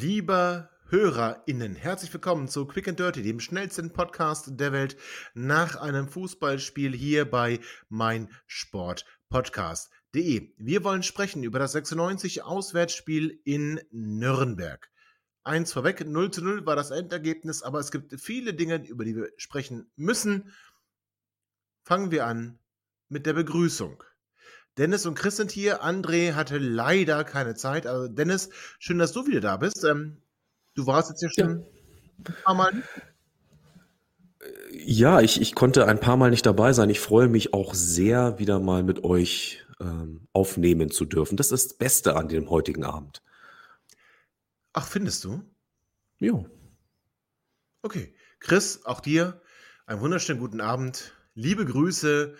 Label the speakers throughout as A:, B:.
A: Lieber HörerInnen, herzlich willkommen zu Quick and Dirty, dem schnellsten Podcast der Welt nach einem Fußballspiel hier bei mein Sport Podcast.de. Wir wollen sprechen über das 96 Auswärtsspiel in Nürnberg. Eins vorweg, 0 zu 0 war das Endergebnis, aber es gibt viele Dinge, über die wir sprechen müssen. Fangen wir an mit der Begrüßung. Dennis und Chris sind hier. André hatte leider keine Zeit. Also Dennis, schön, dass du wieder da bist. Ähm, du warst jetzt ja schon ja. ein paar Mal.
B: Ja, ich, ich konnte ein paar Mal nicht dabei sein. Ich freue mich auch sehr, wieder mal mit euch ähm, aufnehmen zu dürfen. Das ist das Beste an dem heutigen Abend.
A: Ach, findest du?
B: Ja.
A: Okay. Chris, auch dir einen wunderschönen guten Abend. Liebe Grüße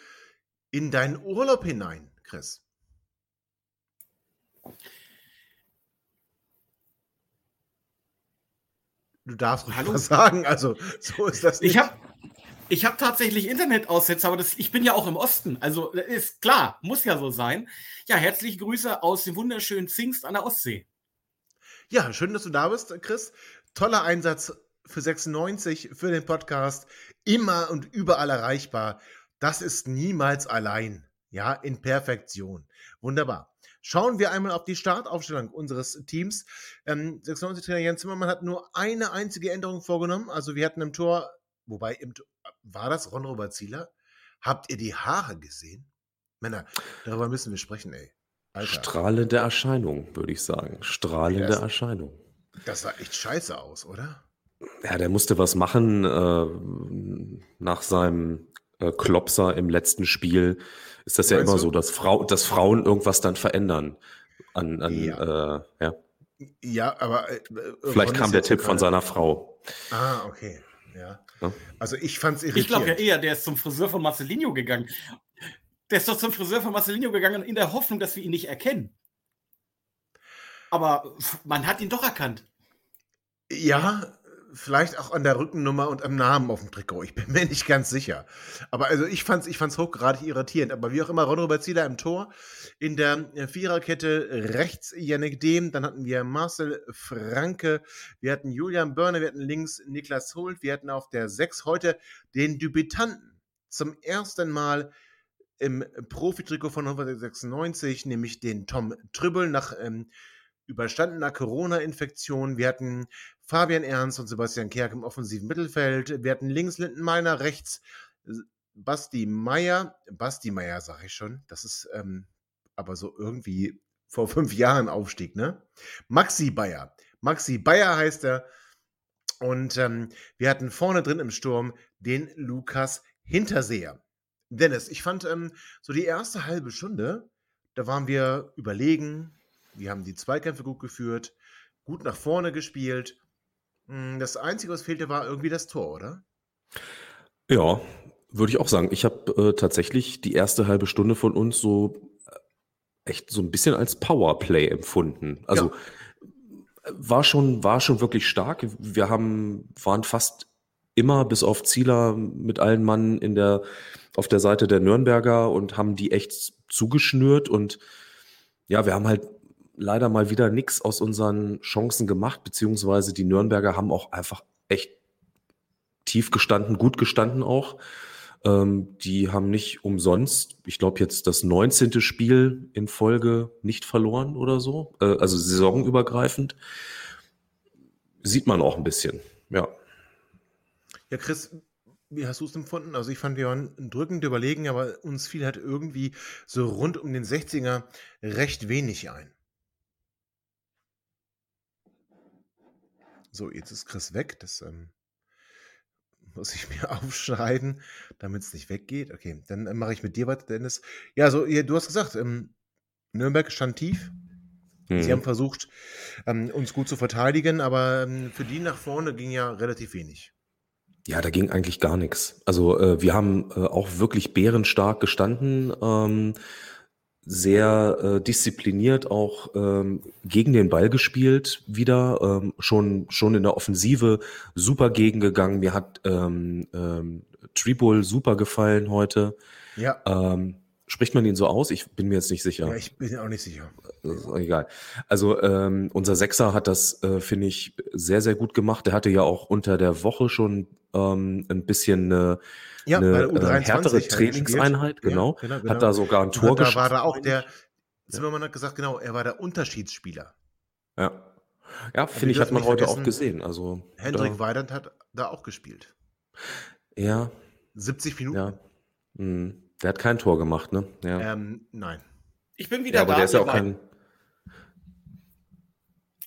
A: in deinen Urlaub hinein. Chris? Du darfst ruhig Hallo? was sagen, also so ist das
C: nicht. Ich habe ich hab tatsächlich Internetaussetzer, aber das, ich bin ja auch im Osten, also ist klar, muss ja so sein. Ja, herzliche Grüße aus dem wunderschönen Zingst an der Ostsee.
A: Ja, schön, dass du da bist, Chris. Toller Einsatz für 96, für den Podcast. Immer und überall erreichbar. Das ist niemals allein. Ja, in Perfektion. Wunderbar. Schauen wir einmal auf die Startaufstellung unseres Teams. Ähm, 96-Trainer Jens Zimmermann hat nur eine einzige Änderung vorgenommen. Also wir hatten im Tor, wobei im Tor, war das Ron Robert Zieler? Habt ihr die Haare gesehen? Männer, darüber müssen wir sprechen, ey.
B: Alter. Strahlende Erscheinung, würde ich sagen. Strahlende das, Erscheinung.
A: Das sah echt scheiße aus, oder?
B: Ja, der musste was machen äh, nach seinem äh, Klopser im letzten Spiel ist das ja immer du? so, dass, Frau, dass Frauen irgendwas dann verändern. An, an ja. Äh, ja.
A: ja, aber. Äh,
B: Vielleicht kam der Tipp von seiner Frau.
A: Ah, okay. Ja. ja. Also ich fand es irritierend.
C: Ich glaube ja eher, der ist zum Friseur von Marcelinho gegangen. Der ist doch zum Friseur von Marcelinho gegangen in der Hoffnung, dass wir ihn nicht erkennen. Aber man hat ihn doch erkannt.
A: Ja, vielleicht auch an der Rückennummer und am Namen auf dem Trikot. Ich bin mir nicht ganz sicher. Aber also ich fand's, ich fand's hochgradig irritierend. Aber wie auch immer, Ron-Robert Zieler im Tor. In der Viererkette rechts Yannick Dehm. Dann hatten wir Marcel Franke. Wir hatten Julian Börne. Wir hatten links Niklas Holt. Wir hatten auf der 6 heute den Debütanten. Zum ersten Mal im Profitrikot von 1996, nämlich den Tom Trübbel nach ähm, überstandener Corona-Infektion. Wir hatten Fabian Ernst und Sebastian Kerk im offensiven Mittelfeld. Wir hatten links Lindenmeiner, rechts Basti Meier. Basti Meier, sage ich schon. Das ist ähm, aber so irgendwie vor fünf Jahren Aufstieg, ne? Maxi Bayer. Maxi Bayer heißt er. Und ähm, wir hatten vorne drin im Sturm den Lukas Hinterseher. Dennis, ich fand ähm, so die erste halbe Stunde, da waren wir überlegen. Wir haben die Zweikämpfe gut geführt, gut nach vorne gespielt. Hm, das Einzige, was fehlte, war irgendwie das Tor, oder?
B: Ja, würde ich auch sagen. Ich habe äh, tatsächlich die erste halbe Stunde von uns so äh, echt so ein bisschen als Powerplay empfunden. Also ja. war schon war schon wirklich stark. Wir haben waren fast immer bis auf Zieler mit allen Mann in der auf der Seite der Nürnberger und haben die echt zugeschnürt und ja, wir haben halt leider mal wieder nichts aus unseren Chancen gemacht, beziehungsweise die Nürnberger haben auch einfach echt tief gestanden, gut gestanden auch. Ähm, die haben nicht umsonst, ich glaube jetzt das 19. Spiel in Folge nicht verloren oder so, äh, also saisonübergreifend. Sieht man auch ein bisschen, ja.
A: Ja, Chris, wie hast du es empfunden? Also ich fand, wir waren drückend überlegen, aber uns fiel halt irgendwie so rund um den 60er recht wenig ein. So, jetzt ist Chris weg. Das ähm, muss ich mir aufschreiben, damit es nicht weggeht. Okay, dann äh, mache ich mit dir weiter, Dennis. Ja, so, ja, du hast gesagt, ähm, Nürnberg stand tief. Mhm. Sie haben versucht, ähm, uns gut zu verteidigen, aber ähm, für die nach vorne ging ja relativ wenig.
B: Ja, da ging eigentlich gar nichts. Also äh, wir haben äh, auch wirklich bärenstark gestanden. Ähm, sehr äh, diszipliniert auch ähm, gegen den Ball gespielt wieder, ähm, schon, schon in der Offensive super gegengegangen. Mir hat ähm, ähm, Tribol super gefallen heute.
A: Ja.
B: Ähm, spricht man ihn so aus? Ich bin mir jetzt nicht sicher.
A: Ja, ich bin auch nicht sicher.
B: Egal. Also ähm, unser Sechser hat das, äh, finde ich, sehr, sehr gut gemacht. Der hatte ja auch unter der Woche schon ähm, ein bisschen eine
A: ja,
B: eine äh, härtere Trainingseinheit, genau. Ja, genau, genau. Hat da sogar ein Tor
A: geschossen. Da war da auch der, Zimmermann hat gesagt, genau, er war der Unterschiedsspieler.
B: Ja. Ja, finde ich, hat man heute auch gesehen. Also,
A: Hendrik Weidand hat da auch gespielt.
B: Ja.
A: 70 Minuten.
B: Ja. Hm. Der hat kein Tor gemacht, ne?
A: Ja. Ähm, nein.
C: Ich bin wieder
B: ja, aber
C: da.
B: Der ist ja auch kein.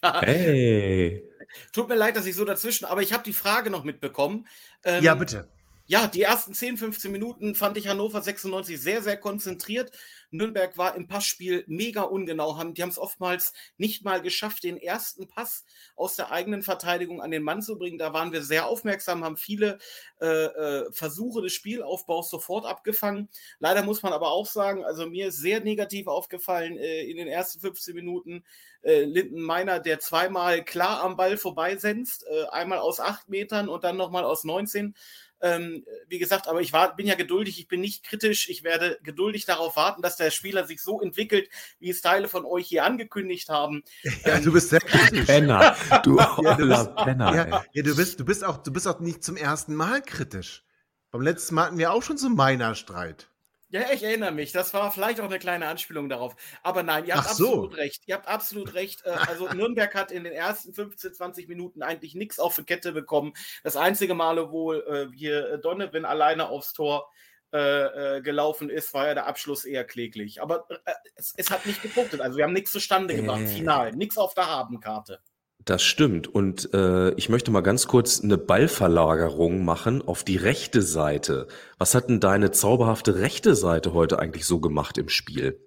B: hey.
C: Tut mir leid, dass ich so dazwischen, aber ich habe die Frage noch mitbekommen.
A: Ähm, ja, bitte
C: ja, die ersten 10, 15 Minuten fand ich Hannover 96 sehr, sehr konzentriert. Nürnberg war im Passspiel mega ungenau. die haben es oftmals nicht mal geschafft, den ersten Pass aus der eigenen Verteidigung an den Mann zu bringen. Da waren wir sehr aufmerksam, haben viele äh, äh, Versuche des Spielaufbaus sofort abgefangen. Leider muss man aber auch sagen, also mir ist sehr negativ aufgefallen äh, in den ersten 15 Minuten äh, Linden Meiner, der zweimal klar am Ball vorbeisenzt, äh, einmal aus acht Metern und dann nochmal aus 19. Ähm, wie gesagt, aber ich war, bin ja geduldig, ich bin nicht kritisch. Ich werde geduldig darauf warten, dass der Spieler sich so entwickelt, wie es Teile von euch hier angekündigt haben.
A: Ja, ähm, du bist sehr kritisch.
B: Penner. Du
A: ja, du bist, Penner. Ja, ja, du bist, du bist auch, du bist auch nicht zum ersten Mal kritisch. Beim letzten Mal hatten wir auch schon so meiner Streit.
C: Ja, ich erinnere mich. Das war vielleicht auch eine kleine Anspielung darauf. Aber nein, ihr habt so. absolut recht. Ihr habt absolut recht. Äh, also Nürnberg hat in den ersten 15, 20 Minuten eigentlich nichts auf die Kette bekommen. Das einzige Male, wo äh, hier Donovan alleine aufs Tor äh, gelaufen ist, war ja der Abschluss eher kläglich. Aber es, es, hat nicht gepunktet. Also wir haben nichts zustande gebracht. Final. Nichts auf der Habenkarte.
B: Das stimmt. Und äh, ich möchte mal ganz kurz eine Ballverlagerung machen auf die rechte Seite. Was hat denn deine zauberhafte rechte Seite heute eigentlich so gemacht im Spiel?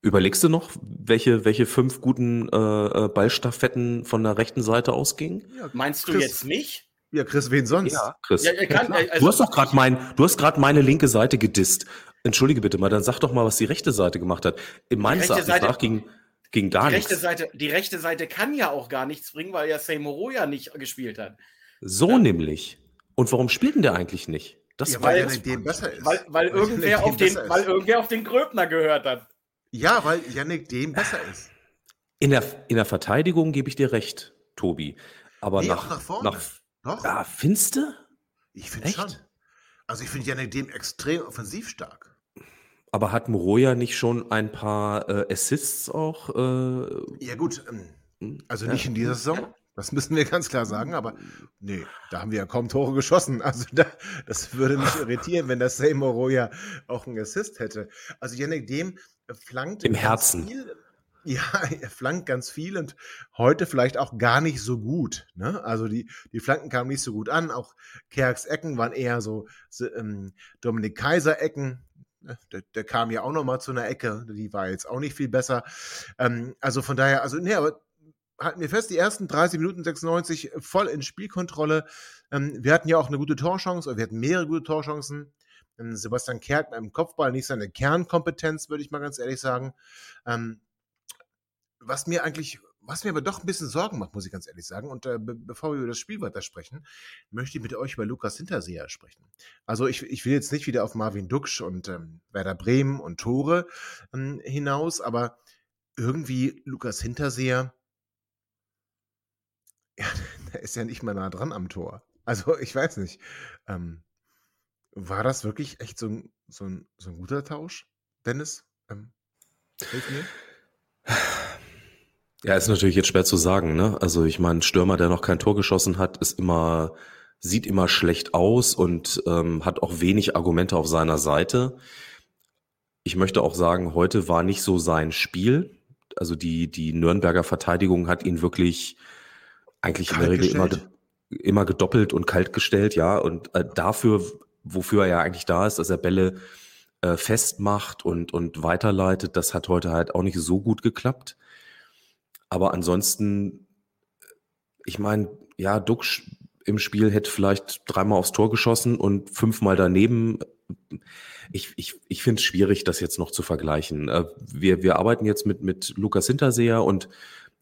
B: Überlegst du noch, welche, welche fünf guten äh, äh Ballstaffetten von der rechten Seite ausgingen?
C: Ja, Meinst du Chris, jetzt mich?
A: Ja, Chris, wen sonst? Ja,
B: Chris. Ja, kann, also du hast doch gerade mein, du hast gerade meine linke Seite gedisst. Entschuldige bitte mal, dann sag doch mal, was die rechte Seite gemacht hat. In meines Erachtens nach ging Ging gar
C: die
B: nichts.
C: Rechte Seite, die rechte Seite kann ja auch gar nichts bringen, weil ja Seymour ja nicht gespielt hat.
B: So ja. nämlich. Und warum spielt denn der eigentlich nicht?
A: Das ja, weil, weil dem besser ist.
C: Weil, weil, irgendwer auf den, weil irgendwer auf den Gröbner gehört hat.
A: Ja, weil Yannick dem besser ist.
B: In der, in der Verteidigung gebe ich dir recht, Tobi. Aber nee, nach,
A: nach vorne. Nach,
B: Doch. Ja, findest du?
A: Ich finde schon. Also ich finde Yannick dem extrem offensiv stark.
B: Aber hat Moroja nicht schon ein paar äh, Assists auch? Äh,
A: ja, gut. Ähm, hm? also nicht in dieser Saison. Das müssen wir ganz klar sagen, aber nee, da haben wir ja kaum Tore geschossen. Also da, das würde mich irritieren, wenn das Seymour Roya auch einen Assist hätte. Also Yannick Dem flankt
B: im Herzen.
A: Viel, ja, er flankt ganz viel und heute vielleicht auch gar nicht so gut. Ne? Also die, die Flanken kamen nicht so gut an. Auch Kerks Ecken waren eher so, so ähm, Dominik Kaiser Ecken. Ne, der, der, kam ja auch noch mal zu einer Ecke, die war jetzt auch nicht viel besser. Ähm, also von daher, also nee, aber halten wir fest, die ersten 30 Minuten 96 voll in Spielkontrolle. Ähm, wir hatten ja auch eine gute Torchance, oder wir hatten mehrere gute Torchancen. Ähm, Sebastian Kerk mit einem Kopfball nicht seine Kernkompetenz, würde ich mal ganz ehrlich sagen. Ähm, was mir eigentlich was mir aber doch ein bisschen Sorgen macht, muss ich ganz ehrlich sagen. Und äh, be bevor wir über das Spiel weiter sprechen, möchte ich mit euch über Lukas Hinterseher sprechen. Also ich, ich will jetzt nicht wieder auf Marvin Duksch und ähm, Werder Bremen und Tore ähm, hinaus, aber irgendwie Lukas Hinterseher, ja, der ist ja nicht mal nah dran am Tor. Also ich weiß nicht. Ähm, war das wirklich echt so ein, so ein, so ein guter Tausch, Dennis? Ähm, hilf mir.
B: Ja, ist natürlich jetzt schwer zu sagen, ne? Also ich meine, Stürmer, der noch kein Tor geschossen hat, ist immer, sieht immer schlecht aus und ähm, hat auch wenig Argumente auf seiner Seite. Ich möchte auch sagen, heute war nicht so sein Spiel. Also die, die Nürnberger Verteidigung hat ihn wirklich eigentlich in der Regel immer, immer gedoppelt und kalt gestellt, ja. Und äh, dafür, wofür er ja eigentlich da ist, dass er Bälle äh, festmacht und, und weiterleitet, das hat heute halt auch nicht so gut geklappt. Aber ansonsten, ich meine, ja, Duck im Spiel hätte vielleicht dreimal aufs Tor geschossen und fünfmal daneben. Ich, ich, ich finde es schwierig, das jetzt noch zu vergleichen. Äh, wir, wir arbeiten jetzt mit, mit Lukas Hinterseher und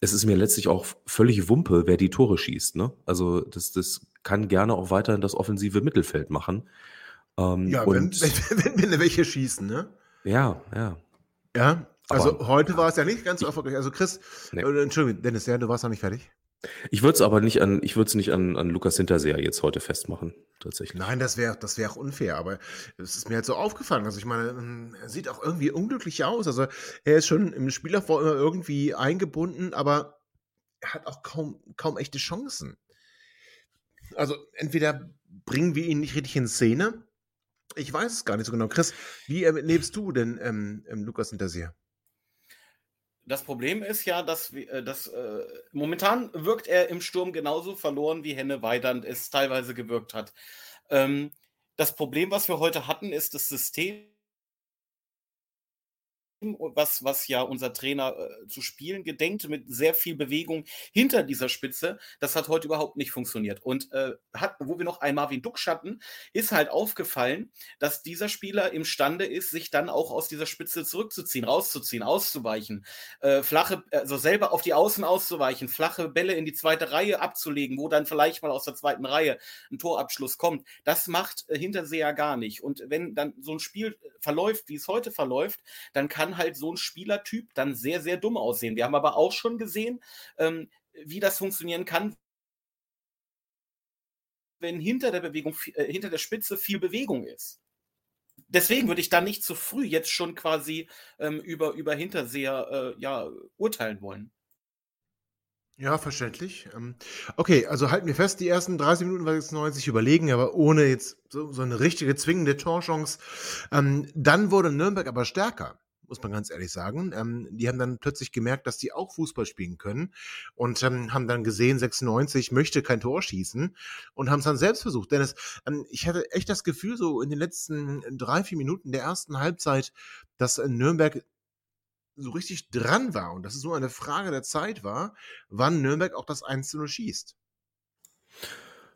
B: es ist mir letztlich auch völlig Wumpe, wer die Tore schießt. Ne? Also das, das kann gerne auch weiterhin das offensive Mittelfeld machen.
A: Ähm, ja, wenn, wenn, wenn, wenn welche schießen, ne?
B: Ja, ja.
A: Ja, also aber, heute war es ja nicht ganz so erfolgreich. Also Chris, nee. äh, Entschuldigung, Dennis, ja, du warst noch nicht fertig.
B: Ich würde es aber nicht an, ich würde es nicht an, an Lukas Hinterseher jetzt heute festmachen, tatsächlich.
A: Nein, das wäre das wäre auch unfair, aber es ist mir halt so aufgefallen. Also ich meine, ähm, er sieht auch irgendwie unglücklich aus. Also er ist schon im Spielaufbau immer irgendwie eingebunden, aber er hat auch kaum, kaum echte Chancen. Also entweder bringen wir ihn nicht richtig in Szene. Ich weiß es gar nicht so genau. Chris, wie erlebst du denn ähm, ähm Lukas Hinterseher?
C: Das Problem ist ja, dass, äh, dass äh, momentan wirkt er im Sturm genauso verloren, wie Henne Weidand es teilweise gewirkt hat. Ähm, das Problem, was wir heute hatten, ist das System was, was ja unser Trainer äh, zu spielen gedenkt, mit sehr viel Bewegung hinter dieser Spitze. Das hat heute überhaupt nicht funktioniert. Und äh, hat, wo wir noch einen Marvin Duck hatten, ist halt aufgefallen, dass dieser Spieler imstande ist, sich dann auch aus dieser Spitze zurückzuziehen, rauszuziehen, auszuweichen, äh, flache, also selber auf die Außen auszuweichen, flache Bälle in die zweite Reihe abzulegen, wo dann vielleicht mal aus der zweiten Reihe ein Torabschluss kommt. Das macht äh, Hinterseher gar nicht. Und wenn dann so ein Spiel verläuft, wie es heute verläuft, dann kann halt so ein Spielertyp dann sehr, sehr dumm aussehen. Wir haben aber auch schon gesehen, ähm, wie das funktionieren kann, wenn hinter der Bewegung, äh, hinter der Spitze viel Bewegung ist. Deswegen würde ich da nicht zu früh jetzt schon quasi ähm, über, über Hinterseher äh, ja, urteilen wollen.
A: Ja, verständlich. Ähm, okay, also halten wir fest, die ersten 30 Minuten war jetzt 90 überlegen, aber ohne jetzt so, so eine richtige zwingende Torchance. Ähm, dann wurde Nürnberg aber stärker muss man ganz ehrlich sagen. Ähm, die haben dann plötzlich gemerkt, dass die auch Fußball spielen können und ähm, haben dann gesehen, 96 möchte kein Tor schießen und haben es dann selbst versucht. Dennis, ähm, ich hatte echt das Gefühl, so in den letzten drei, vier Minuten der ersten Halbzeit, dass äh, Nürnberg so richtig dran war und dass es nur eine Frage der Zeit war, wann Nürnberg auch das 1 0 schießt.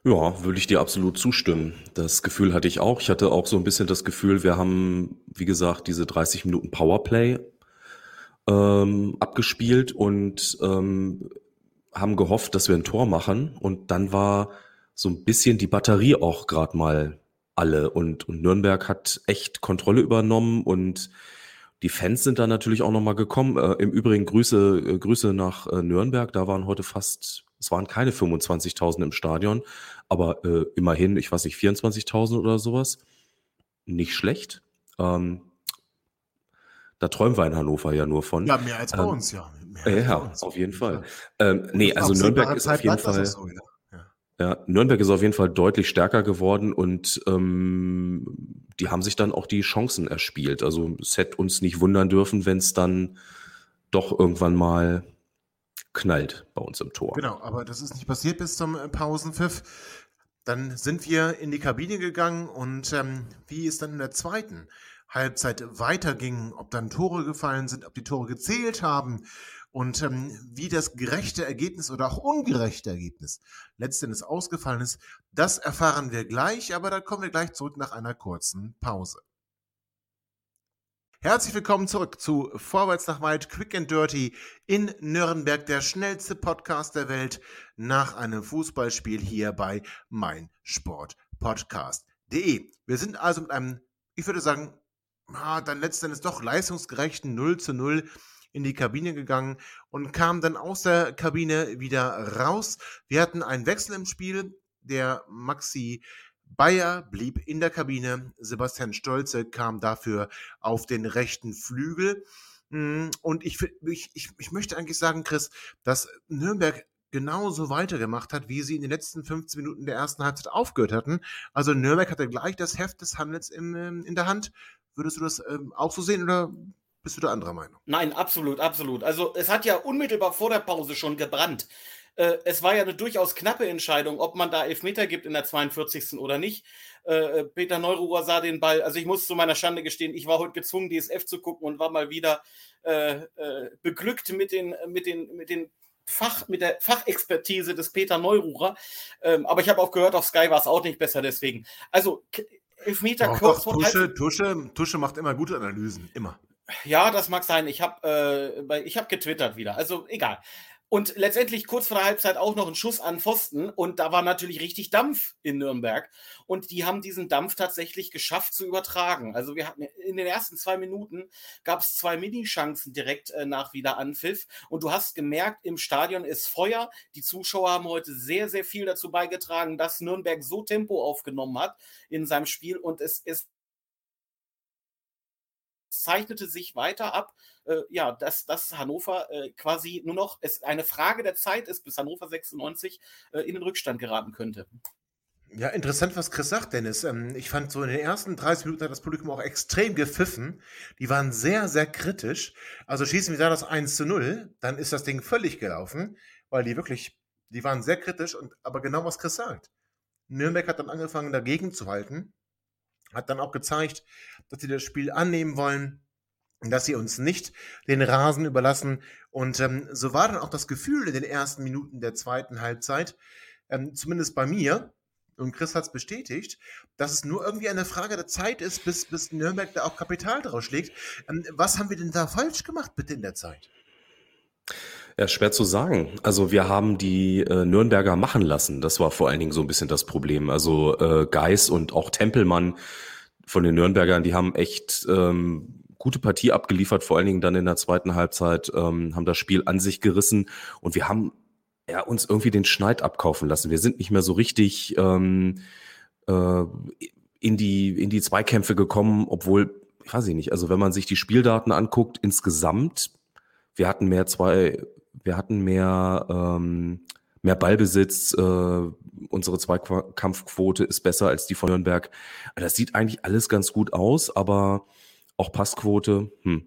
B: Ja, würde ich dir absolut zustimmen. Das Gefühl hatte ich auch. Ich hatte auch so ein bisschen das Gefühl, wir haben, wie gesagt, diese 30 Minuten Powerplay ähm, abgespielt und ähm, haben gehofft, dass wir ein Tor machen. Und dann war so ein bisschen die Batterie auch gerade mal alle. Und, und Nürnberg hat echt Kontrolle übernommen und die Fans sind da natürlich auch nochmal gekommen. Äh, Im Übrigen Grüße, äh, Grüße nach äh, Nürnberg. Da waren heute fast es waren keine 25.000 im Stadion, aber äh, immerhin, ich weiß nicht, 24.000 oder sowas. Nicht schlecht. Ähm, da träumen wir in Hannover ja nur von.
A: Ja, mehr als bei ähm, uns, ja.
B: ja, uns. auf jeden Fall. Ähm, nee, also Nürnberg ist auf jeden Fall. So ja. ja. Nürnberg ist auf jeden Fall deutlich stärker geworden und ähm, die haben sich dann auch die Chancen erspielt. Also es hätte uns nicht wundern dürfen, wenn es dann doch irgendwann mal knallt bei uns im Tor.
A: Genau, aber das ist nicht passiert bis zum äh, Pausenpfiff. Dann sind wir in die Kabine gegangen und ähm, wie es dann in der zweiten Halbzeit weiterging, ob dann Tore gefallen sind, ob die Tore gezählt haben und ähm, wie das gerechte Ergebnis oder auch ungerechte Ergebnis letztendlich ausgefallen ist, das erfahren wir gleich, aber da kommen wir gleich zurück nach einer kurzen Pause. Herzlich willkommen zurück zu Vorwärts nach Weit Quick and Dirty in Nürnberg, der schnellste Podcast der Welt nach einem Fußballspiel hier bei meinsportpodcast.de. Wir sind also mit einem, ich würde sagen, ah, dann letztendlich doch leistungsgerechten 0 zu 0 in die Kabine gegangen und kamen dann aus der Kabine wieder raus. Wir hatten einen Wechsel im Spiel, der Maxi Bayer blieb in der Kabine. Sebastian Stolze kam dafür auf den rechten Flügel. Hm, und ich, ich, ich, ich möchte eigentlich sagen, Chris, dass Nürnberg genauso weitergemacht hat, wie sie in den letzten 15 Minuten der ersten Halbzeit aufgehört hatten. Also Nürnberg hatte gleich das Heft des Handels in, ähm, in der Hand. Würdest du das ähm, auch so sehen oder bist du der anderer Meinung?
C: Nein, absolut, absolut. Also es hat ja unmittelbar vor der Pause schon gebrannt. Äh, es war ja eine durchaus knappe Entscheidung, ob man da Elfmeter gibt in der 42. oder nicht. Äh, Peter Neururer sah den Ball, also ich muss zu meiner Schande gestehen, ich war heute gezwungen, DSF zu gucken und war mal wieder äh, äh, beglückt mit den, mit den, mit den Fach, mit der Fachexpertise des Peter Neururer. Ähm, aber ich habe auch gehört, auf Sky war es auch nicht besser deswegen. Also Elfmeter
A: Doch, kurz doch, vor Tusche, Tusche, Tusche macht immer gute Analysen, immer.
C: Ja, das mag sein. Ich habe äh, hab getwittert wieder. Also egal. Und letztendlich kurz vor der Halbzeit auch noch ein Schuss an Pfosten und da war natürlich richtig Dampf in Nürnberg und die haben diesen Dampf tatsächlich geschafft zu übertragen. Also wir hatten in den ersten zwei Minuten gab es zwei Minichancen direkt äh, nach Wiederanpfiff und du hast gemerkt, im Stadion ist Feuer. Die Zuschauer haben heute sehr, sehr viel dazu beigetragen, dass Nürnberg so Tempo aufgenommen hat in seinem Spiel und es ist zeichnete sich weiter ab, äh, ja, dass, dass Hannover äh, quasi nur noch es eine Frage der Zeit ist, bis Hannover 96 äh, in den Rückstand geraten könnte.
A: Ja, interessant, was Chris sagt, Dennis. Ähm, ich fand so in den ersten 30 Minuten hat das Publikum auch extrem gepfiffen. Die waren sehr, sehr kritisch. Also schießen wir da das 1 zu 0, dann ist das Ding völlig gelaufen, weil die wirklich, die waren sehr kritisch und aber genau was Chris sagt. Nürnberg hat dann angefangen, dagegen zu halten hat dann auch gezeigt, dass sie das Spiel annehmen wollen, dass sie uns nicht den Rasen überlassen. Und ähm, so war dann auch das Gefühl in den ersten Minuten der zweiten Halbzeit, ähm, zumindest bei mir, und Chris hat es bestätigt, dass es nur irgendwie eine Frage der Zeit ist, bis, bis Nürnberg da auch Kapital draus schlägt. Ähm, was haben wir denn da falsch gemacht bitte in der Zeit?
B: Ja, schwer zu sagen. Also wir haben die äh, Nürnberger machen lassen. Das war vor allen Dingen so ein bisschen das Problem. Also äh, Geis und auch Tempelmann von den Nürnbergern, die haben echt ähm, gute Partie abgeliefert, vor allen Dingen dann in der zweiten Halbzeit, ähm, haben das Spiel an sich gerissen und wir haben ja, uns irgendwie den Schneid abkaufen lassen. Wir sind nicht mehr so richtig ähm, äh, in, die, in die Zweikämpfe gekommen, obwohl, ich weiß ich nicht, also wenn man sich die Spieldaten anguckt, insgesamt, wir hatten mehr zwei wir hatten mehr, ähm, mehr Ballbesitz, äh, unsere Zweikampfquote ist besser als die von Nürnberg. Das sieht eigentlich alles ganz gut aus, aber auch Passquote. Hm.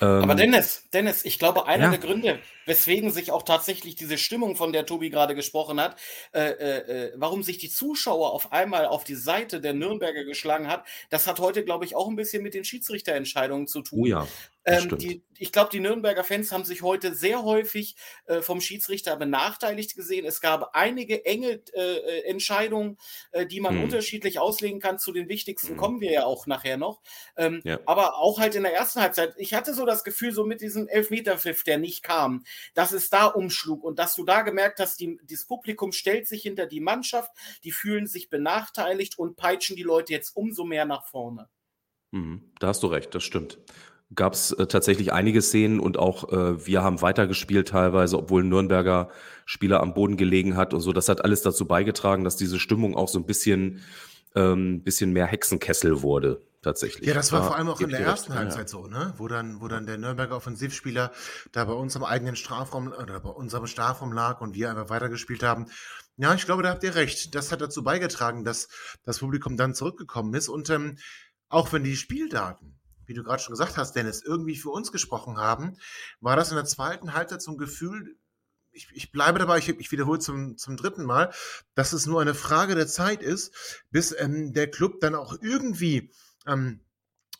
C: Ähm, aber Dennis, Dennis, ich glaube, einer ja. der Gründe, weswegen sich auch tatsächlich diese Stimmung, von der Tobi gerade gesprochen hat, äh, äh, äh, warum sich die Zuschauer auf einmal auf die Seite der Nürnberger geschlagen hat, das hat heute, glaube ich, auch ein bisschen mit den Schiedsrichterentscheidungen zu tun.
B: Oh ja.
C: Ähm, die, ich glaube, die Nürnberger Fans haben sich heute sehr häufig äh, vom Schiedsrichter benachteiligt gesehen. Es gab einige enge äh, Entscheidungen, äh, die man hm. unterschiedlich auslegen kann. Zu den wichtigsten hm. kommen wir ja auch nachher noch. Ähm, ja. Aber auch halt in der ersten Halbzeit. Ich hatte so das Gefühl, so mit diesem Elfmeterpfiff, der nicht kam, dass es da umschlug und dass du da gemerkt hast, die, das Publikum stellt sich hinter die Mannschaft, die fühlen sich benachteiligt und peitschen die Leute jetzt umso mehr nach vorne.
B: Mhm. Da hast du recht, das stimmt gab es äh, tatsächlich einige Szenen und auch äh, wir haben weitergespielt teilweise, obwohl ein Nürnberger Spieler am Boden gelegen hat und so. Das hat alles dazu beigetragen, dass diese Stimmung auch so ein bisschen, ähm, bisschen mehr Hexenkessel wurde. Tatsächlich.
A: Ja, das war ja, vor allem auch in der ersten recht. Halbzeit ja. so, ne? Wo dann, wo dann der Nürnberger Offensivspieler da bei uns am eigenen Strafraum oder bei unserem Strafraum lag und wir einfach weitergespielt haben. Ja, ich glaube, da habt ihr recht. Das hat dazu beigetragen, dass das Publikum dann zurückgekommen ist. Und ähm, auch wenn die Spieldaten wie du gerade schon gesagt hast, Dennis, irgendwie für uns gesprochen haben, war das in der zweiten Halbzeit so ein Gefühl, ich, ich bleibe dabei, ich, ich wiederhole zum, zum dritten Mal, dass es nur eine Frage der Zeit ist, bis ähm, der Club dann auch irgendwie ähm,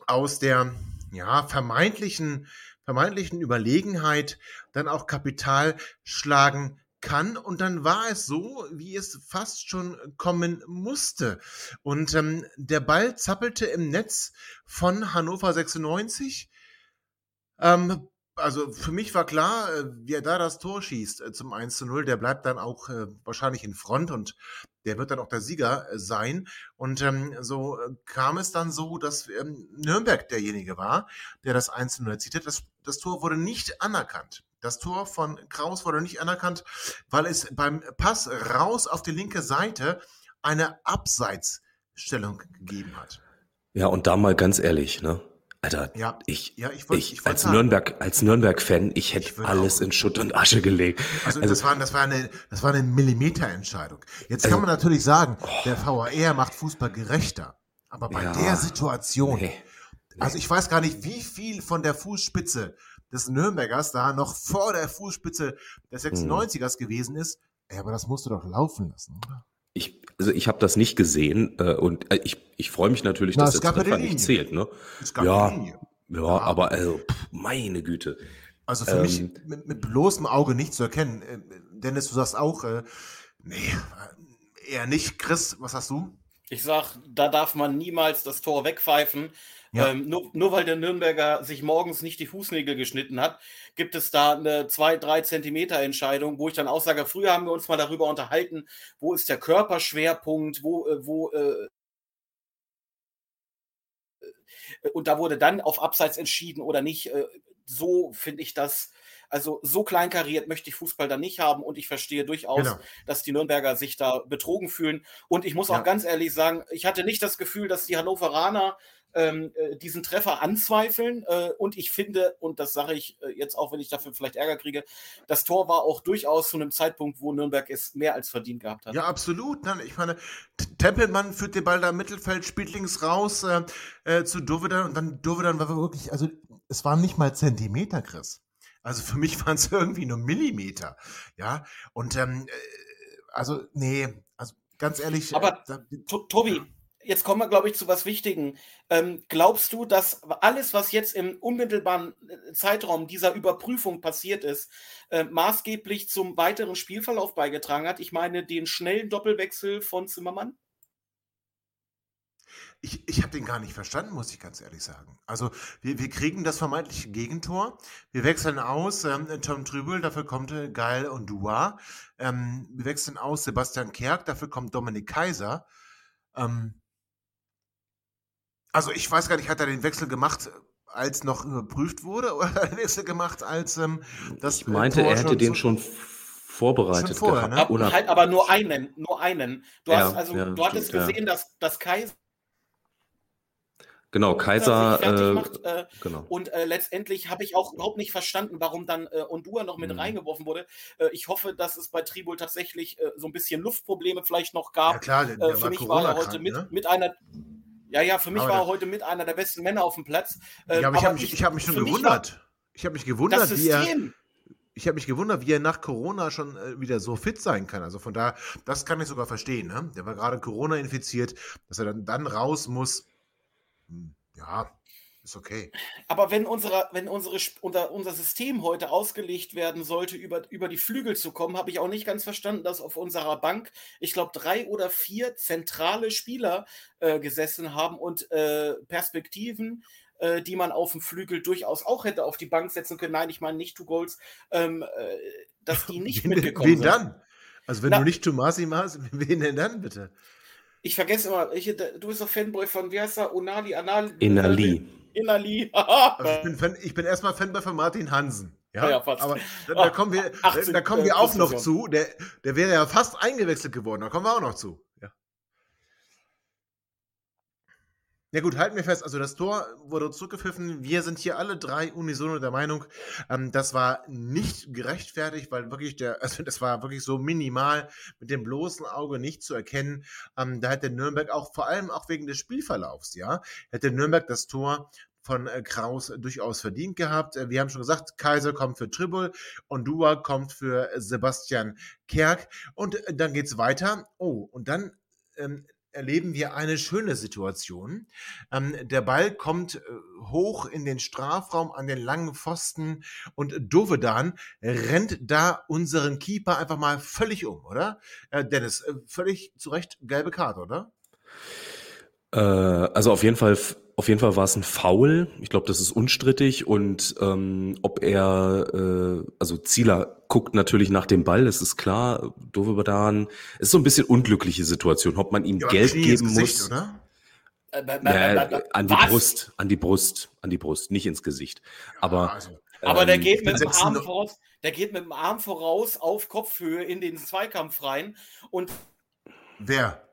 A: aus der ja, vermeintlichen, vermeintlichen Überlegenheit dann auch Kapital schlagen kann. Und dann war es so, wie es fast schon kommen musste. Und ähm, der Ball zappelte im Netz von Hannover 96. Ähm, also für mich war klar, äh, wer da das Tor schießt äh, zum 1 zu 0, der bleibt dann auch äh, wahrscheinlich in Front und der wird dann auch der Sieger sein. Und ähm, so kam es dann so, dass ähm, Nürnberg derjenige war, der das 1 zu 0 erzielte. Das, das Tor wurde nicht anerkannt. Das Tor von Kraus wurde nicht anerkannt, weil es beim Pass raus auf die linke Seite eine Abseitsstellung gegeben hat.
B: Ja, und da mal ganz ehrlich, ne? Alter, ja, ich, ja, ich, wollt, ich, ich als Nürnberg, als Nürnberg-Fan, ich hätte alles auch. in Schutt und Asche gelegt.
A: Also, also das war, das war eine, das war eine Millimeterentscheidung. Jetzt also, kann man natürlich sagen, oh, der VAR macht Fußball gerechter. Aber bei ja, der Situation, nee, nee. also ich weiß gar nicht, wie viel von der Fußspitze des Nürnbergers da noch vor der Fußspitze des 96ers mhm. gewesen ist. Ey, aber das musst du doch laufen lassen, oder?
B: Ich, also ich habe das nicht gesehen äh, und äh, ich, ich freue mich natürlich, Na, dass der Treffer nicht zählt. Ne? ja, ja, ja, aber also, pff, meine Güte.
A: Also für ähm, mich mit, mit, bloßem Auge nicht zu erkennen. Äh, Dennis, du sagst auch, äh, nee, eher nicht. Chris, was hast du?
C: Ich sag, da darf man niemals das Tor wegpfeifen. Ja. Ähm, nur, nur weil der Nürnberger sich morgens nicht die Fußnägel geschnitten hat, gibt es da eine 2-3 Zentimeter Entscheidung, wo ich dann auch sage, früher haben wir uns mal darüber unterhalten, wo ist der Körperschwerpunkt, wo, äh, wo äh, äh, und da wurde dann auf Abseits entschieden oder nicht. Äh, so finde ich das also so kleinkariert möchte ich Fußball dann nicht haben und ich verstehe durchaus, genau. dass die Nürnberger sich da betrogen fühlen. Und ich muss auch ja. ganz ehrlich sagen, ich hatte nicht das Gefühl, dass die Hannoveraner ähm, äh, diesen Treffer anzweifeln. Äh, und ich finde, und das sage ich äh, jetzt auch, wenn ich dafür vielleicht Ärger kriege, das Tor war auch durchaus zu einem Zeitpunkt, wo Nürnberg es mehr als verdient gehabt hat.
A: Ja, absolut. Ich meine, Tempelmann führt den Ball da im Mittelfeld, spielt links raus äh, äh, zu Dovedan und dann Dovedan war wirklich, also es waren nicht mal Zentimeter, Chris. Also für mich waren es irgendwie nur Millimeter. Ja, und ähm, äh, also, nee, also ganz ehrlich.
C: Aber
A: äh,
C: Tobi, jetzt kommen wir, glaube ich, zu was Wichtigen. Ähm, glaubst du, dass alles, was jetzt im unmittelbaren äh, Zeitraum dieser Überprüfung passiert ist, äh, maßgeblich zum weiteren Spielverlauf beigetragen hat? Ich meine, den schnellen Doppelwechsel von Zimmermann?
A: Ich, ich habe den gar nicht verstanden, muss ich ganz ehrlich sagen. Also wir, wir kriegen das vermeintliche Gegentor. Wir wechseln aus ähm, Tom Trübel, dafür kommt äh, Geil und Dua. Ähm, wir wechseln aus Sebastian Kerk, dafür kommt Dominik Kaiser. Ähm, also ich weiß gar nicht, hat er den Wechsel gemacht, als noch überprüft wurde, oder den Wechsel gemacht, als ähm, das
B: Ich meinte, Tor er hätte den schon vorbereitet schon
C: vorher, gehabt. Ne? Halt aber nur einen, nur einen. Du ja, hast also, ja, du hattest stimmt, gesehen, ja. dass, dass Kaiser
B: Genau, Kaiser.
C: Äh, macht, äh, genau. Und äh, letztendlich habe ich auch überhaupt nicht verstanden, warum dann äh, Ondua noch mit mhm. reingeworfen wurde. Äh, ich hoffe, dass es bei Tribul tatsächlich äh, so ein bisschen Luftprobleme vielleicht noch gab. Ja,
A: klar,
C: äh, für mich war er heute mit, ne? mit einer. Ja, ja, für mich aber war er heute mit einer der besten Männer auf dem Platz.
A: ja, aber ich habe mich, ich hab mich schon gewundert. ich habe mich gewundert, wie er ich habe mich gewundert, wie er nach Corona schon äh, wieder so fit sein kann. Also von da, das kann ich sogar verstehen. Ne? Der war gerade Corona infiziert, dass er dann, dann raus muss. Hm, ja, ist okay.
C: Aber wenn, unsere, wenn unsere, unser, unser System heute ausgelegt werden sollte, über, über die Flügel zu kommen, habe ich auch nicht ganz verstanden, dass auf unserer Bank, ich glaube, drei oder vier zentrale Spieler äh, gesessen haben und äh, Perspektiven, äh, die man auf dem Flügel durchaus auch hätte auf die Bank setzen können. Nein, ich meine nicht Two Goals, ähm, äh, dass die nicht mitgekommen
A: wen sind. Wen dann? Also wenn Na, du nicht Tomasi machst, wen denn dann bitte?
C: Ich vergesse immer, ich, du bist doch Fanboy von, wie heißt er? Onali, Anali?
B: Inali.
C: Inali.
A: also ich bin, Fan, ich bin erstmal Fanboy von Martin Hansen. Ja, ja fast. Aber da, da kommen wir, 18, da kommen wir äh, auch noch zu. Der, der wäre ja fast eingewechselt geworden. Da kommen wir auch noch zu. Ja. Gut, halten wir fest, also das Tor wurde zurückgepfiffen. Wir sind hier alle drei unisono der Meinung, ähm, das war nicht gerechtfertigt, weil wirklich der, also das war wirklich so minimal mit dem bloßen Auge nicht zu erkennen. Ähm, da hätte Nürnberg auch, vor allem auch wegen des Spielverlaufs, ja, hätte Nürnberg das Tor von äh, Kraus durchaus verdient gehabt. Äh, wir haben schon gesagt, Kaiser kommt für Tribble und Dua kommt für Sebastian Kerk. Und äh, dann geht's weiter. Oh, und dann ähm, erleben wir eine schöne Situation. Ähm, der Ball kommt äh, hoch in den Strafraum an den langen Pfosten und Dovedan rennt da unseren Keeper einfach mal völlig um, oder? Äh, Dennis, äh, völlig zu Recht gelbe Karte, oder?
B: Äh, also auf jeden Fall auf jeden Fall war es ein Foul. Ich glaube, das ist unstrittig. Und ähm, ob er, äh, also Zieler guckt natürlich nach dem Ball, das ist klar. Dovedan ist so ein bisschen unglückliche Situation, ob man ihm ja, Geld geben Gesicht, muss. Oder? Ja, an die Was? Brust, an die Brust, an die Brust, nicht ins Gesicht. Aber,
C: also, aber der ähm, geht mit dem Arm voraus, der geht mit dem Arm voraus auf Kopfhöhe in den Zweikampf rein und
A: wer?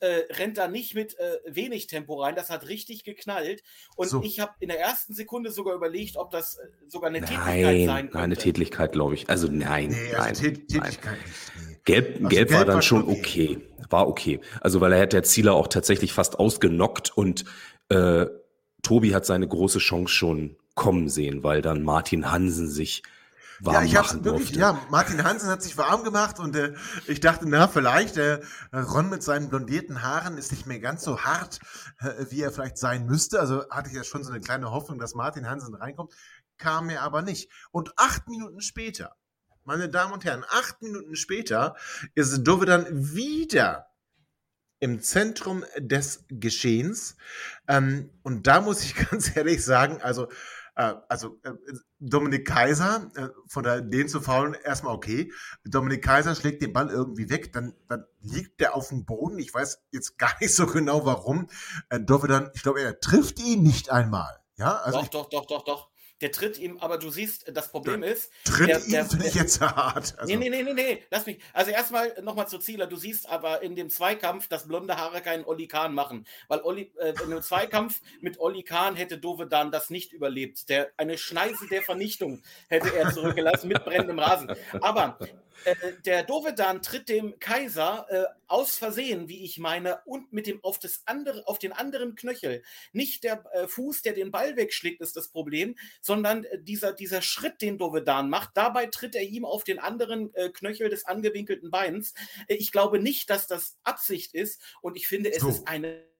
C: Äh, rennt da nicht mit äh, wenig Tempo rein. Das hat richtig geknallt. Und so. ich habe in der ersten Sekunde sogar überlegt, ob das äh, sogar eine nein, Tätigkeit sein könnte.
B: Eine Tätigkeit, glaube ich. Also nein. Nee, also nein, Tätigkeit nein. Gelb, also Gelb, war dann war schon okay. okay. War okay. Also weil er hat der Zieler auch tatsächlich fast ausgenockt und äh, Tobi hat seine große Chance schon kommen sehen, weil dann Martin Hansen sich warm
A: ja, ich hab's
B: machen
A: wirklich,
B: durfte.
A: ja, Martin Hansen hat sich warm gemacht und äh, ich dachte, na, vielleicht, äh, Ron mit seinen blondierten Haaren ist nicht mehr ganz so hart, äh, wie er vielleicht sein müsste. Also hatte ich ja schon so eine kleine Hoffnung, dass Martin Hansen reinkommt, kam er aber nicht. Und acht Minuten später, meine Damen und Herren, acht Minuten später ist Dovedan wieder im Zentrum des Geschehens. Ähm, und da muss ich ganz ehrlich sagen, also also äh, Dominik Kaiser, äh, von der den zu faulen, erstmal okay. Dominik Kaiser schlägt den Ball irgendwie weg, dann, dann liegt der auf dem Boden. Ich weiß jetzt gar nicht so genau warum. Äh, Dovedan, ich glaube, er trifft ihn nicht einmal. Ja, also
C: doch, doch, doch, doch, doch. Der tritt ihm, aber du siehst, das Problem ist.
A: Tritt
C: der,
A: ihm, finde ich jetzt hart.
C: Also. Nee, nee, nee, nee, nee, lass mich. Also erstmal nochmal zu Zieler. Du siehst aber in dem Zweikampf, dass blonde Haare keinen Olli Kahn machen. Weil Olli, äh, in einem Zweikampf mit Olli Kahn hätte Dovedan das nicht überlebt. Der, eine Schneise der Vernichtung hätte er zurückgelassen mit brennendem Rasen. Aber äh, der Dovedan tritt dem Kaiser äh, aus Versehen, wie ich meine, und mit dem auf, das andere, auf den anderen Knöchel. Nicht der äh, Fuß, der den Ball wegschlägt, ist das Problem, sondern äh, dieser, dieser Schritt, den Dovedan macht. Dabei tritt er ihm auf den anderen äh, Knöchel des angewinkelten Beins. Äh, ich glaube nicht, dass das Absicht ist und ich finde, es so. ist eine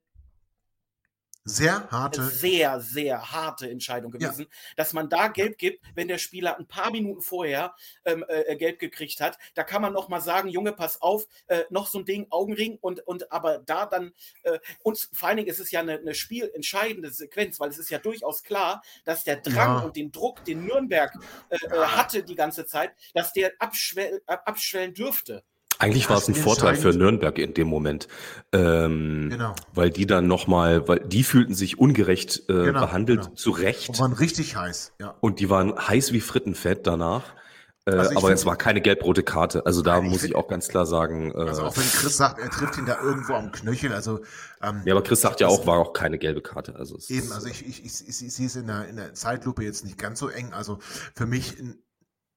A: sehr harte.
C: Sehr, sehr harte Entscheidung gewesen, ja. dass man da gelb gibt, wenn der Spieler ein paar Minuten vorher ähm, äh, gelb gekriegt hat. Da kann man noch mal sagen, Junge, pass auf, äh, noch so ein Ding, Augenring und, und aber da dann, äh, und vor allen Dingen ist es ja eine, eine spielentscheidende Sequenz, weil es ist ja durchaus klar, dass der Drang ja. und den Druck, den Nürnberg äh, äh, hatte die ganze Zeit, dass der abschwell, abschwellen dürfte.
B: Eigentlich war es ein Vorteil für Nürnberg in dem Moment, ähm, genau. weil die dann nochmal, weil die fühlten sich ungerecht äh, genau, behandelt, genau. zu Recht.
A: Und waren richtig heiß, ja.
B: Und die waren heiß wie Frittenfett danach. Äh, also aber es war keine gelb-rote Karte. Also da muss ich auch ganz klar sagen.
A: Äh, also auch wenn Chris sagt, er trifft ihn da irgendwo am Knöchel. Also
B: ähm, ja, aber Chris sagt ja auch, war auch keine gelbe Karte. Also
A: eben, also ich, ich, ich, ich, ich sehe es in der, in der Zeitlupe jetzt nicht ganz so eng. Also für mich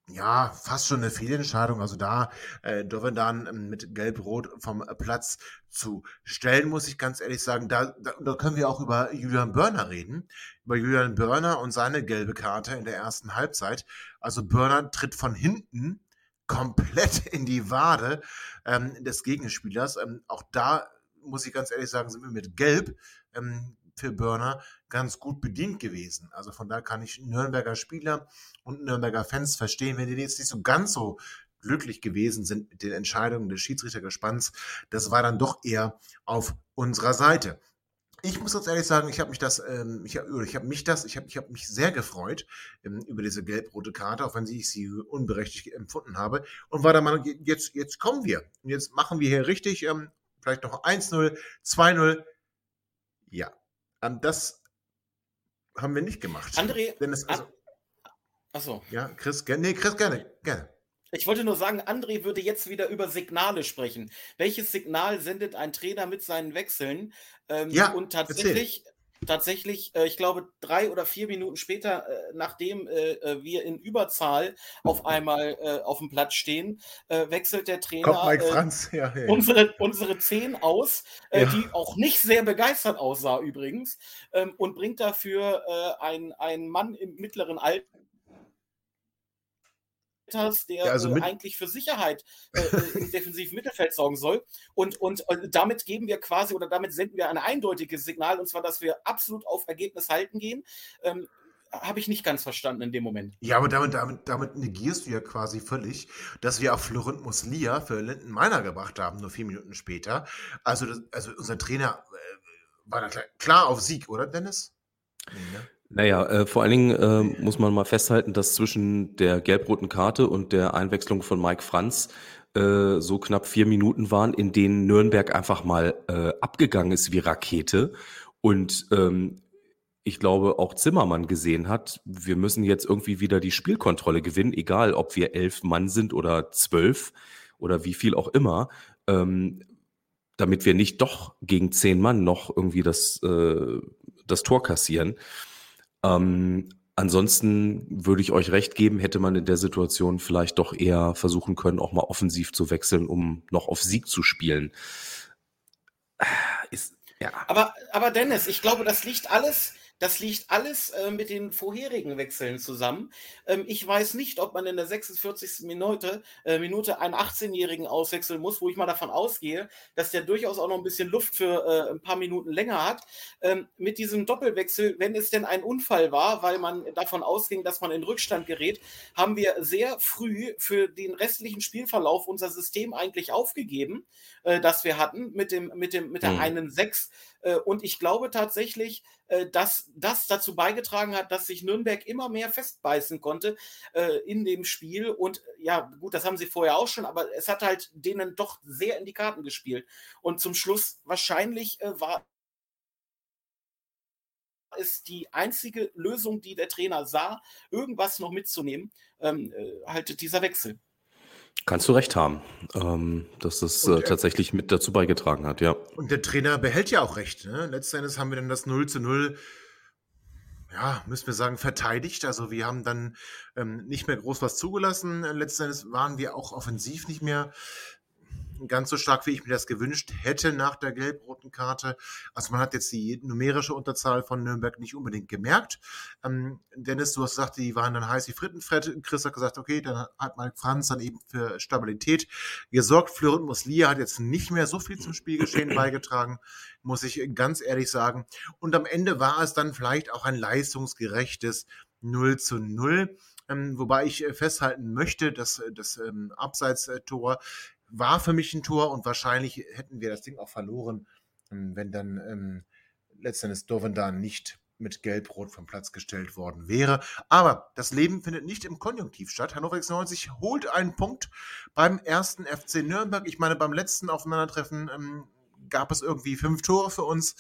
A: ja, fast schon eine Fehlentscheidung. Also da äh, Dovedan ähm, mit Gelb-Rot vom Platz zu stellen, muss ich ganz ehrlich sagen. Da, da, da können wir auch über Julian Börner reden. Über Julian Börner und seine gelbe Karte in der ersten Halbzeit. Also Börner tritt von hinten komplett in die Wade ähm, des Gegenspielers. Ähm, auch da muss ich ganz ehrlich sagen, sind wir mit Gelb ähm, für Burner ganz gut bedient gewesen. Also von da kann ich Nürnberger Spieler und Nürnberger Fans verstehen, wenn die jetzt nicht so ganz so glücklich gewesen sind mit den Entscheidungen des Schiedsrichtergespanns. Das war dann doch eher auf unserer Seite. Ich muss ganz ehrlich sagen, ich habe mich das, ähm, ich habe ich hab mich das, ich habe ich hab mich sehr gefreut ähm, über diese gelb-rote Karte, auch wenn ich sie unberechtigt empfunden habe. Und war der Meinung, jetzt, jetzt kommen wir. Und jetzt machen wir hier richtig, ähm, vielleicht noch 1-0, 2-0. Ja, ähm, das haben wir nicht gemacht.
C: André,
A: Denn es, also,
C: achso.
A: Ja, Chris, nee, Chris, gerne, gerne.
C: Ich wollte nur sagen, André würde jetzt wieder über Signale sprechen. Welches Signal sendet ein Trainer mit seinen Wechseln? Ähm, ja, und tatsächlich, erzähl tatsächlich, äh, ich glaube, drei oder vier Minuten später, äh, nachdem äh, äh wir in Überzahl auf einmal äh, auf dem Platz stehen, äh, wechselt der Trainer
A: Mike Franz. Ja,
C: ja. Unsere, unsere Zehn aus, ja. die auch nicht sehr begeistert aussah übrigens, ähm, und bringt dafür äh, einen Mann im mittleren Alter der ja, also äh, eigentlich für Sicherheit äh, äh im defensiven Mittelfeld sorgen soll. Und, und, und, damit geben wir quasi oder damit senden wir ein eindeutiges Signal, und zwar, dass wir absolut auf Ergebnis halten gehen. Ähm, habe ich nicht ganz verstanden in dem Moment.
A: Ja, aber damit, damit, damit negierst du ja quasi völlig, dass wir auch Florent Muslia für Linden Meiner gebracht haben, nur vier Minuten später. Also, das, also unser Trainer äh, war da klar, klar, auf Sieg, oder Dennis?
B: Nee, ne? Naja, äh, vor allen Dingen äh, muss man mal festhalten, dass zwischen der gelb-roten Karte und der Einwechslung von Mike Franz äh, so knapp vier Minuten waren, in denen Nürnberg einfach mal äh, abgegangen ist wie Rakete. Und ähm, ich glaube, auch Zimmermann gesehen hat, wir müssen jetzt irgendwie wieder die Spielkontrolle gewinnen, egal ob wir elf Mann sind oder zwölf oder wie viel auch immer, ähm, damit wir nicht doch gegen zehn Mann noch irgendwie das, äh, das Tor kassieren. Ähm, ansonsten würde ich euch recht geben, hätte man in der Situation vielleicht doch eher versuchen können, auch mal offensiv zu wechseln, um noch auf Sieg zu spielen.
C: Ist, ja. aber, aber Dennis, ich glaube, das liegt alles das liegt alles äh, mit den vorherigen Wechseln zusammen. Ähm, ich weiß nicht, ob man in der 46. Minute, äh, Minute einen 18-Jährigen auswechseln muss, wo ich mal davon ausgehe, dass der durchaus auch noch ein bisschen Luft für äh, ein paar Minuten länger hat. Ähm, mit diesem Doppelwechsel, wenn es denn ein Unfall war, weil man davon ausging, dass man in Rückstand gerät, haben wir sehr früh für den restlichen Spielverlauf unser System eigentlich aufgegeben, äh, das wir hatten mit, dem, mit, dem, mit der mhm. einen 6. Äh, und ich glaube tatsächlich, äh, dass das dazu beigetragen hat, dass sich Nürnberg immer mehr festbeißen konnte äh, in dem Spiel. Und ja, gut, das haben sie vorher auch schon, aber es hat halt denen doch sehr in die Karten gespielt. Und zum Schluss wahrscheinlich war ist die einzige Lösung, die der Trainer sah, irgendwas noch mitzunehmen, ähm, halt dieser Wechsel.
B: Kannst du recht haben, ähm, dass das äh, tatsächlich mit dazu beigetragen hat, ja.
A: Und der Trainer behält ja auch recht. Ne? Letzten Endes haben wir dann das 0 zu 0, ja, müssen wir sagen, verteidigt. Also wir haben dann ähm, nicht mehr groß was zugelassen. Letzten Endes waren wir auch offensiv nicht mehr ganz so stark, wie ich mir das gewünscht hätte nach der gelb-roten Karte. Also man hat jetzt die numerische Unterzahl von Nürnberg nicht unbedingt gemerkt. Ähm, Dennis, du hast gesagt, die waren dann heiß wie Frittenfett. Chris hat gesagt, okay, dann hat Mike Franz dann eben für Stabilität gesorgt. Florent Muslia hat jetzt nicht mehr so viel zum Spielgeschehen beigetragen, muss ich ganz ehrlich sagen. Und am Ende war es dann vielleicht auch ein leistungsgerechtes 0 zu 0. Ähm, wobei ich festhalten möchte, dass das ähm, Abseits-Tor war für mich ein Tor und wahrscheinlich hätten wir das Ding auch verloren, ähm, wenn dann ähm, letztendlich Dovendan nicht mit Gelb-Rot vom Platz gestellt worden wäre. Aber das Leben findet nicht im Konjunktiv statt. Hannover 96 holt einen Punkt beim ersten FC Nürnberg. Ich meine, beim letzten Aufeinandertreffen ähm, gab es irgendwie fünf Tore für uns.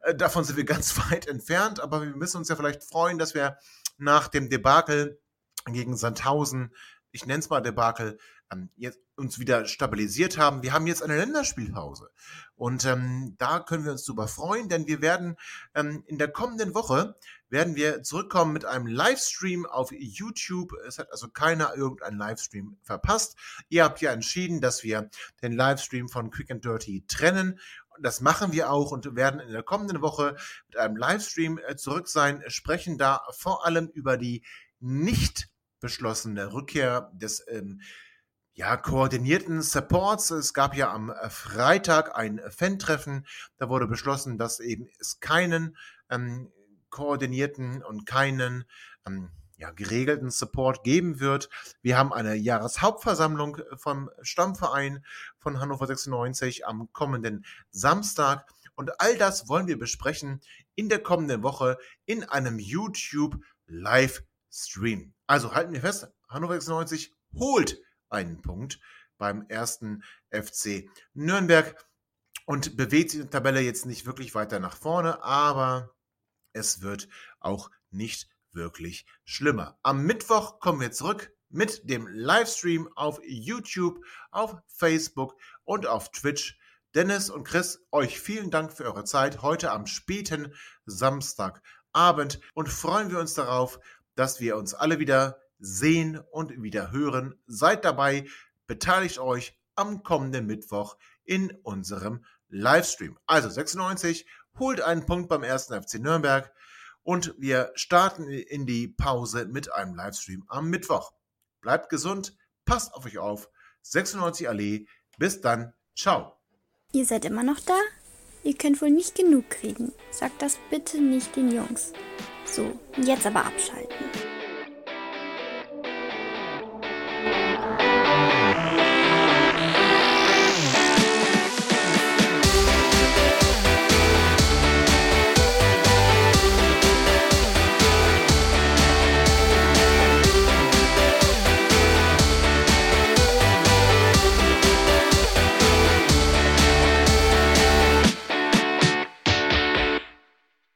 A: Äh, davon sind wir ganz weit entfernt, aber wir müssen uns ja vielleicht freuen, dass wir nach dem Debakel gegen Sandhausen, ich nenne es mal Debakel, jetzt uns wieder stabilisiert haben. Wir haben jetzt eine Länderspielpause und ähm, da können wir uns drüber freuen, denn wir werden ähm, in der kommenden Woche werden wir zurückkommen mit einem Livestream auf YouTube. Es hat also keiner irgendeinen Livestream verpasst. Ihr habt ja entschieden, dass wir den Livestream von Quick and Dirty trennen. Das machen wir auch und werden in der kommenden Woche mit einem Livestream äh, zurück sein, sprechen da vor allem über die nicht beschlossene Rückkehr des ähm, ja, koordinierten Supports. Es gab ja am äh, Freitag ein Fan-Treffen. Da wurde beschlossen, dass eben es keinen ähm, koordinierten und keinen ähm, ja, geregelten Support geben wird. Wir haben eine Jahreshauptversammlung vom Stammverein von Hannover 96 am kommenden Samstag. Und all das wollen wir besprechen in der kommenden Woche in einem YouTube Livestream. Also halten wir fest, Hannover 96 holt einen Punkt beim ersten FC Nürnberg und bewegt der Tabelle jetzt nicht wirklich weiter nach vorne, aber es wird auch nicht wirklich schlimmer. Am Mittwoch kommen wir zurück mit dem Livestream auf YouTube, auf Facebook und auf Twitch. Dennis und Chris, euch vielen Dank für eure Zeit heute am späten Samstagabend und freuen wir uns darauf, dass wir uns alle wieder sehen und wieder hören. Seid dabei, beteiligt euch am kommenden Mittwoch in unserem Livestream. Also 96, holt einen Punkt beim ersten FC Nürnberg und wir starten in die Pause mit einem Livestream am Mittwoch. Bleibt gesund, passt auf euch auf. 96 Allee, bis dann, ciao.
D: Ihr seid immer noch da? Ihr könnt wohl nicht genug kriegen. Sagt das bitte nicht den Jungs. So, jetzt aber abschalten.